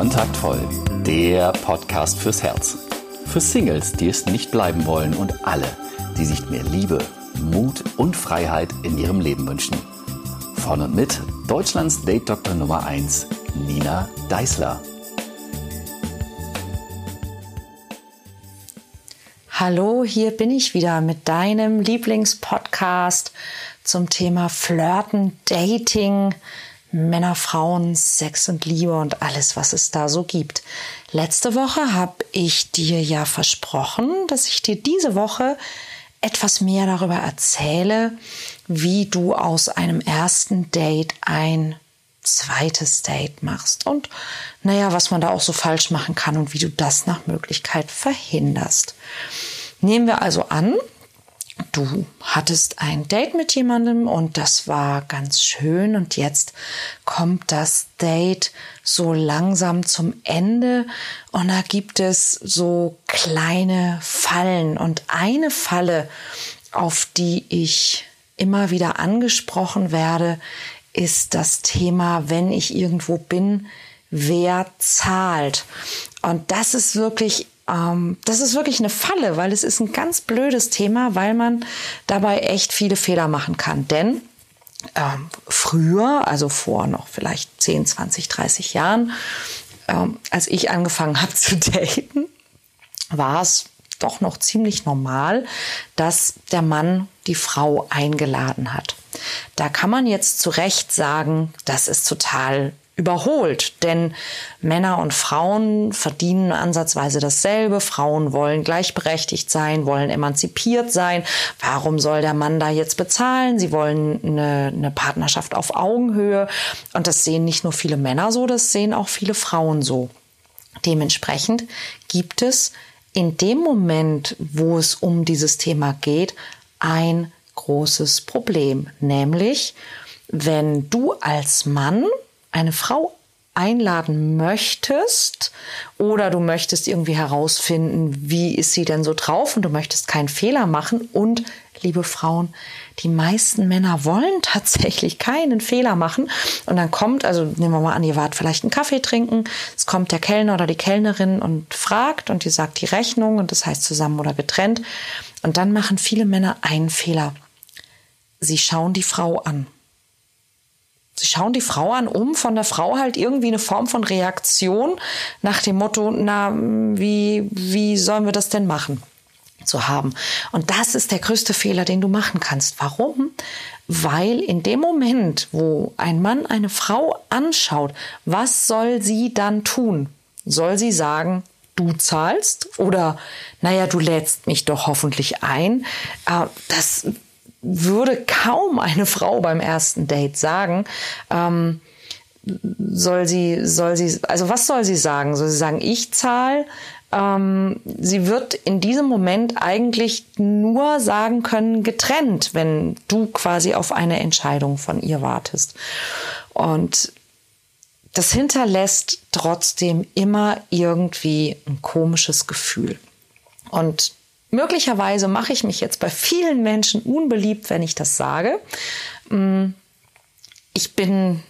Kontaktvoll, der Podcast fürs Herz. Für Singles, die es nicht bleiben wollen und alle, die sich mehr Liebe, Mut und Freiheit in ihrem Leben wünschen. Von und mit Deutschlands Date-Doktor Nummer 1, Nina Deißler. Hallo, hier bin ich wieder mit deinem Lieblingspodcast zum Thema Flirten, Dating, Männer, Frauen, Sex und Liebe und alles, was es da so gibt. Letzte Woche habe ich dir ja versprochen, dass ich dir diese Woche etwas mehr darüber erzähle, wie du aus einem ersten Date ein zweites Date machst und naja, was man da auch so falsch machen kann und wie du das nach Möglichkeit verhinderst. Nehmen wir also an, du hattest ein Date mit jemandem und das war ganz schön und jetzt kommt das Date so langsam zum Ende und da gibt es so kleine Fallen und eine Falle, auf die ich immer wieder angesprochen werde, ist das Thema, wenn ich irgendwo bin, wer zahlt. Und das ist wirklich ähm, das ist wirklich eine Falle, weil es ist ein ganz blödes Thema, weil man dabei echt viele Fehler machen kann. Denn ähm, früher, also vor noch vielleicht 10, 20, 30 Jahren, ähm, als ich angefangen habe zu daten, war es doch noch ziemlich normal, dass der Mann die Frau eingeladen hat. Da kann man jetzt zu Recht sagen, das ist total überholt, denn Männer und Frauen verdienen ansatzweise dasselbe. Frauen wollen gleichberechtigt sein, wollen emanzipiert sein. Warum soll der Mann da jetzt bezahlen? Sie wollen eine, eine Partnerschaft auf Augenhöhe. Und das sehen nicht nur viele Männer so, das sehen auch viele Frauen so. Dementsprechend gibt es in dem Moment, wo es um dieses Thema geht, ein großes Problem, nämlich wenn du als Mann eine Frau einladen möchtest oder du möchtest irgendwie herausfinden, wie ist sie denn so drauf und du möchtest keinen Fehler machen und liebe Frauen, die meisten Männer wollen tatsächlich keinen Fehler machen und dann kommt, also nehmen wir mal an, ihr wart vielleicht einen Kaffee trinken, es kommt der Kellner oder die Kellnerin und fragt und die sagt die Rechnung und das heißt zusammen oder getrennt und dann machen viele Männer einen Fehler. Sie schauen die Frau an. Sie schauen die Frau an, um von der Frau halt irgendwie eine Form von Reaktion nach dem Motto, na, wie, wie sollen wir das denn machen? zu haben. Und das ist der größte Fehler, den du machen kannst. Warum? Weil in dem Moment, wo ein Mann eine Frau anschaut, was soll sie dann tun? Soll sie sagen, du zahlst oder naja, du lädst mich doch hoffentlich ein. Äh, das würde kaum eine Frau beim ersten Date sagen. Ähm, soll sie, soll sie, also was soll sie sagen? Soll sie sagen, ich zahle? Ähm, sie wird in diesem Moment eigentlich nur sagen können, getrennt, wenn du quasi auf eine Entscheidung von ihr wartest. Und das hinterlässt trotzdem immer irgendwie ein komisches Gefühl. Und Möglicherweise mache ich mich jetzt bei vielen Menschen unbeliebt, wenn ich das sage. Mm, ich bin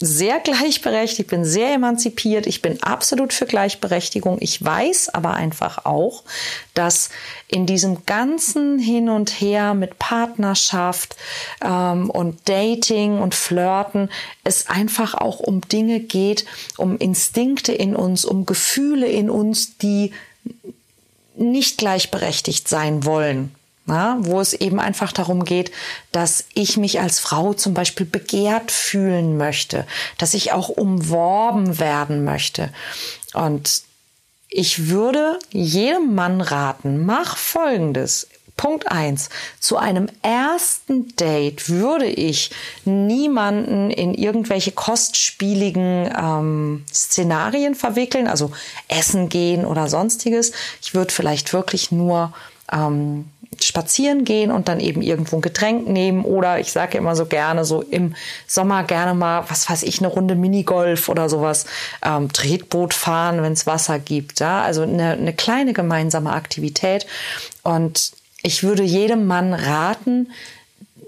sehr gleichberechtigt, ich bin sehr emanzipiert, ich bin absolut für Gleichberechtigung. Ich weiß aber einfach auch, dass in diesem ganzen Hin und Her mit Partnerschaft ähm, und Dating und Flirten es einfach auch um Dinge geht, um Instinkte in uns, um Gefühle in uns, die nicht gleichberechtigt sein wollen. Ja, wo es eben einfach darum geht, dass ich mich als Frau zum Beispiel begehrt fühlen möchte, dass ich auch umworben werden möchte. Und ich würde jedem Mann raten, mach Folgendes. Punkt eins: Zu einem ersten Date würde ich niemanden in irgendwelche kostspieligen ähm, Szenarien verwickeln, also essen gehen oder sonstiges. Ich würde vielleicht wirklich nur ähm, spazieren gehen und dann eben irgendwo ein Getränk nehmen oder ich sage immer so gerne so im Sommer gerne mal, was weiß ich, eine Runde Minigolf oder sowas, ähm, Tretboot fahren, wenn es Wasser gibt. Ja? Also eine, eine kleine gemeinsame Aktivität und ich würde jedem Mann raten,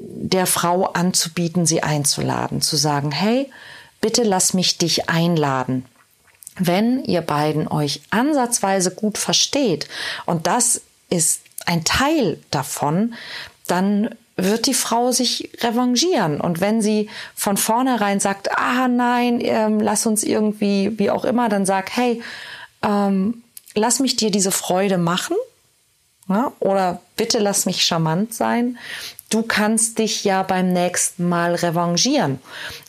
der Frau anzubieten, sie einzuladen, zu sagen, hey, bitte lass mich dich einladen. wenn ihr beiden euch ansatzweise gut versteht, und das ist ein Teil davon, dann wird die Frau sich revanchieren. Und wenn sie von vornherein sagt, ah nein, ähm, lass uns irgendwie, wie auch immer, dann sag, hey, ähm, lass mich dir diese Freude machen. Ja? Oder bitte lass mich charmant sein du kannst dich ja beim nächsten Mal revanchieren.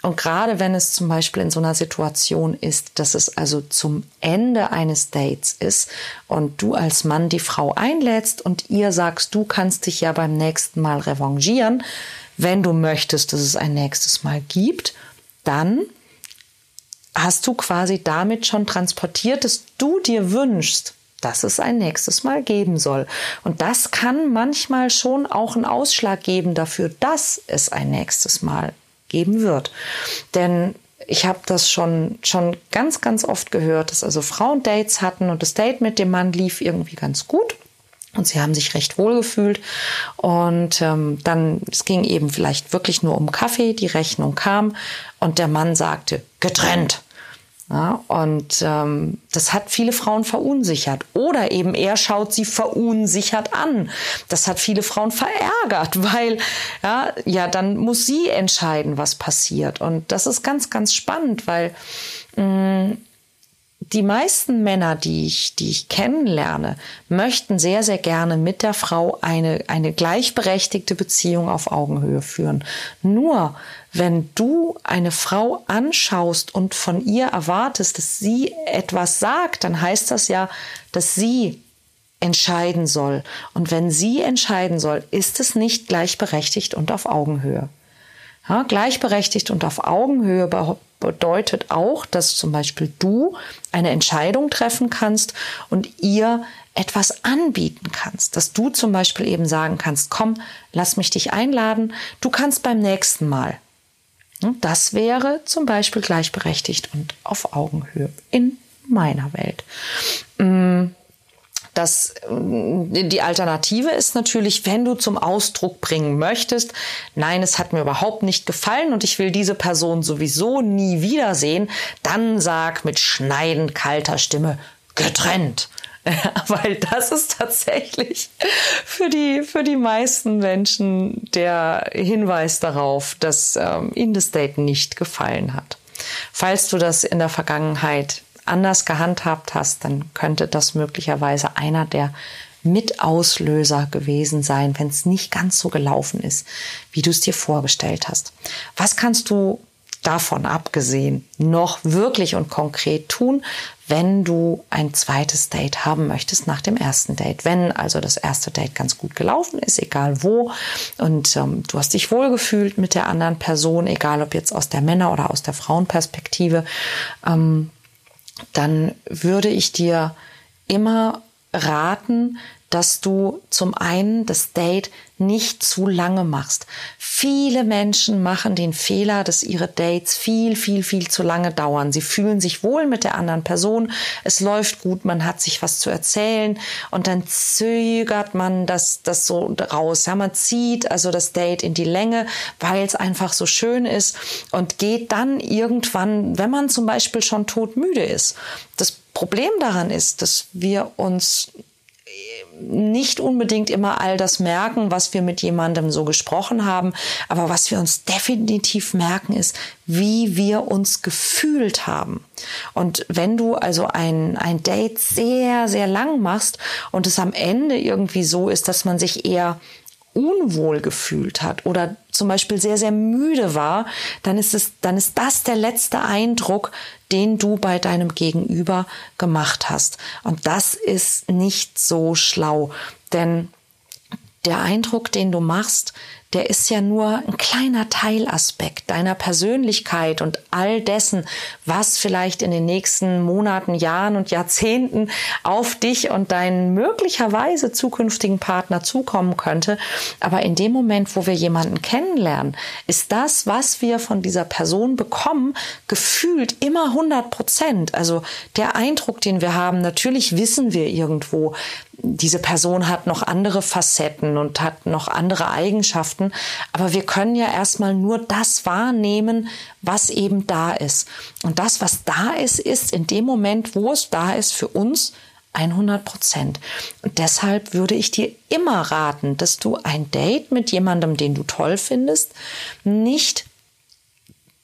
Und gerade wenn es zum Beispiel in so einer Situation ist, dass es also zum Ende eines Dates ist und du als Mann die Frau einlädst und ihr sagst, du kannst dich ja beim nächsten Mal revanchieren, wenn du möchtest, dass es ein nächstes Mal gibt, dann hast du quasi damit schon transportiert, dass du dir wünschst, dass es ein nächstes Mal geben soll. Und das kann manchmal schon auch einen Ausschlag geben dafür, dass es ein nächstes Mal geben wird. Denn ich habe das schon, schon ganz, ganz oft gehört, dass also Frauen Dates hatten und das Date mit dem Mann lief irgendwie ganz gut. Und sie haben sich recht wohl gefühlt. Und ähm, dann, es ging eben vielleicht wirklich nur um Kaffee, die Rechnung kam und der Mann sagte, getrennt. Ja, und ähm, das hat viele Frauen verunsichert. Oder eben er schaut sie verunsichert an. Das hat viele Frauen verärgert, weil ja, ja, dann muss sie entscheiden, was passiert. Und das ist ganz, ganz spannend, weil mh, mm, die meisten Männer, die ich, die ich kennenlerne, möchten sehr, sehr gerne mit der Frau eine, eine gleichberechtigte Beziehung auf Augenhöhe führen. Nur wenn du eine Frau anschaust und von ihr erwartest, dass sie etwas sagt, dann heißt das ja, dass sie entscheiden soll. Und wenn sie entscheiden soll, ist es nicht gleichberechtigt und auf Augenhöhe. Ja, gleichberechtigt und auf Augenhöhe bedeutet auch, dass zum Beispiel du eine Entscheidung treffen kannst und ihr etwas anbieten kannst. Dass du zum Beispiel eben sagen kannst, komm, lass mich dich einladen, du kannst beim nächsten Mal. Das wäre zum Beispiel gleichberechtigt und auf Augenhöhe in meiner Welt. Das, äh, die Alternative ist natürlich, wenn du zum Ausdruck bringen möchtest, nein, es hat mir überhaupt nicht gefallen und ich will diese Person sowieso nie wiedersehen, dann sag mit schneidend kalter Stimme getrennt. Weil das ist tatsächlich für die, für die meisten Menschen der Hinweis darauf, dass ähm, ihnen das Date nicht gefallen hat. Falls du das in der Vergangenheit anders gehandhabt hast, dann könnte das möglicherweise einer der Mitauslöser gewesen sein, wenn es nicht ganz so gelaufen ist, wie du es dir vorgestellt hast. Was kannst du davon abgesehen noch wirklich und konkret tun, wenn du ein zweites Date haben möchtest nach dem ersten Date. Wenn also das erste Date ganz gut gelaufen ist, egal wo, und ähm, du hast dich wohlgefühlt mit der anderen Person, egal ob jetzt aus der Männer- oder aus der Frauenperspektive, ähm, dann würde ich dir immer raten, dass du zum einen das Date nicht zu lange machst. Viele Menschen machen den Fehler, dass ihre Dates viel, viel, viel zu lange dauern. Sie fühlen sich wohl mit der anderen Person, es läuft gut, man hat sich was zu erzählen und dann zögert man das, das so raus. Ja, man zieht also das Date in die Länge, weil es einfach so schön ist und geht dann irgendwann, wenn man zum Beispiel schon todmüde ist. Das Problem daran ist, dass wir uns nicht unbedingt immer all das merken, was wir mit jemandem so gesprochen haben, aber was wir uns definitiv merken ist, wie wir uns gefühlt haben. Und wenn du also ein, ein Date sehr, sehr lang machst und es am Ende irgendwie so ist, dass man sich eher unwohl gefühlt hat oder zum Beispiel sehr, sehr müde war, dann ist es, dann ist das der letzte Eindruck, den du bei deinem Gegenüber gemacht hast. Und das ist nicht so schlau, denn der Eindruck, den du machst, der ist ja nur ein kleiner Teilaspekt deiner Persönlichkeit und all dessen, was vielleicht in den nächsten Monaten, Jahren und Jahrzehnten auf dich und deinen möglicherweise zukünftigen Partner zukommen könnte. Aber in dem Moment, wo wir jemanden kennenlernen, ist das, was wir von dieser Person bekommen, gefühlt immer 100 Prozent. Also der Eindruck, den wir haben, natürlich wissen wir irgendwo, diese Person hat noch andere Facetten und hat noch andere Eigenschaften. Aber wir können ja erstmal nur das wahrnehmen, was eben da ist. Und das, was da ist, ist in dem Moment, wo es da ist, für uns 100 Prozent. Und deshalb würde ich dir immer raten, dass du ein Date mit jemandem, den du toll findest, nicht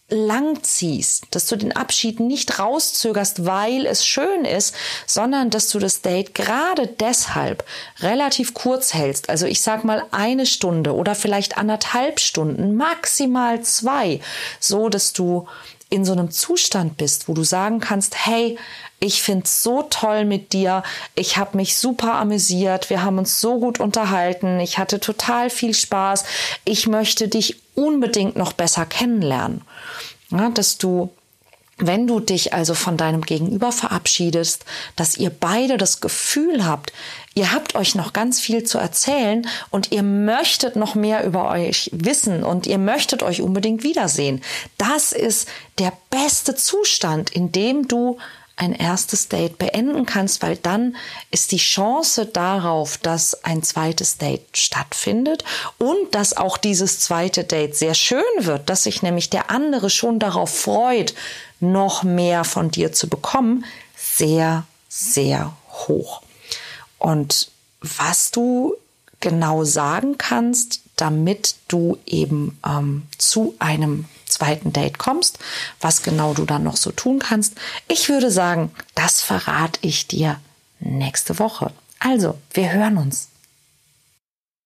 lang ziehst, dass du den Abschied nicht rauszögerst, weil es schön ist, sondern dass du das Date gerade deshalb relativ kurz hältst. Also ich sag mal eine Stunde oder vielleicht anderthalb Stunden, maximal zwei, so dass du in so einem Zustand bist, wo du sagen kannst, hey, ich find's so toll mit dir. Ich habe mich super amüsiert. Wir haben uns so gut unterhalten. Ich hatte total viel Spaß. Ich möchte dich unbedingt noch besser kennenlernen. Ja, dass du wenn du dich also von deinem Gegenüber verabschiedest, dass ihr beide das Gefühl habt, ihr habt euch noch ganz viel zu erzählen und ihr möchtet noch mehr über euch wissen und ihr möchtet euch unbedingt wiedersehen. Das ist der beste Zustand, in dem du ein erstes Date beenden kannst, weil dann ist die Chance darauf, dass ein zweites Date stattfindet und dass auch dieses zweite Date sehr schön wird, dass sich nämlich der andere schon darauf freut, noch mehr von dir zu bekommen, sehr, sehr hoch. Und was du genau sagen kannst, damit du eben ähm, zu einem zweiten Date kommst, was genau du dann noch so tun kannst. Ich würde sagen, das verrate ich dir nächste Woche. Also, wir hören uns.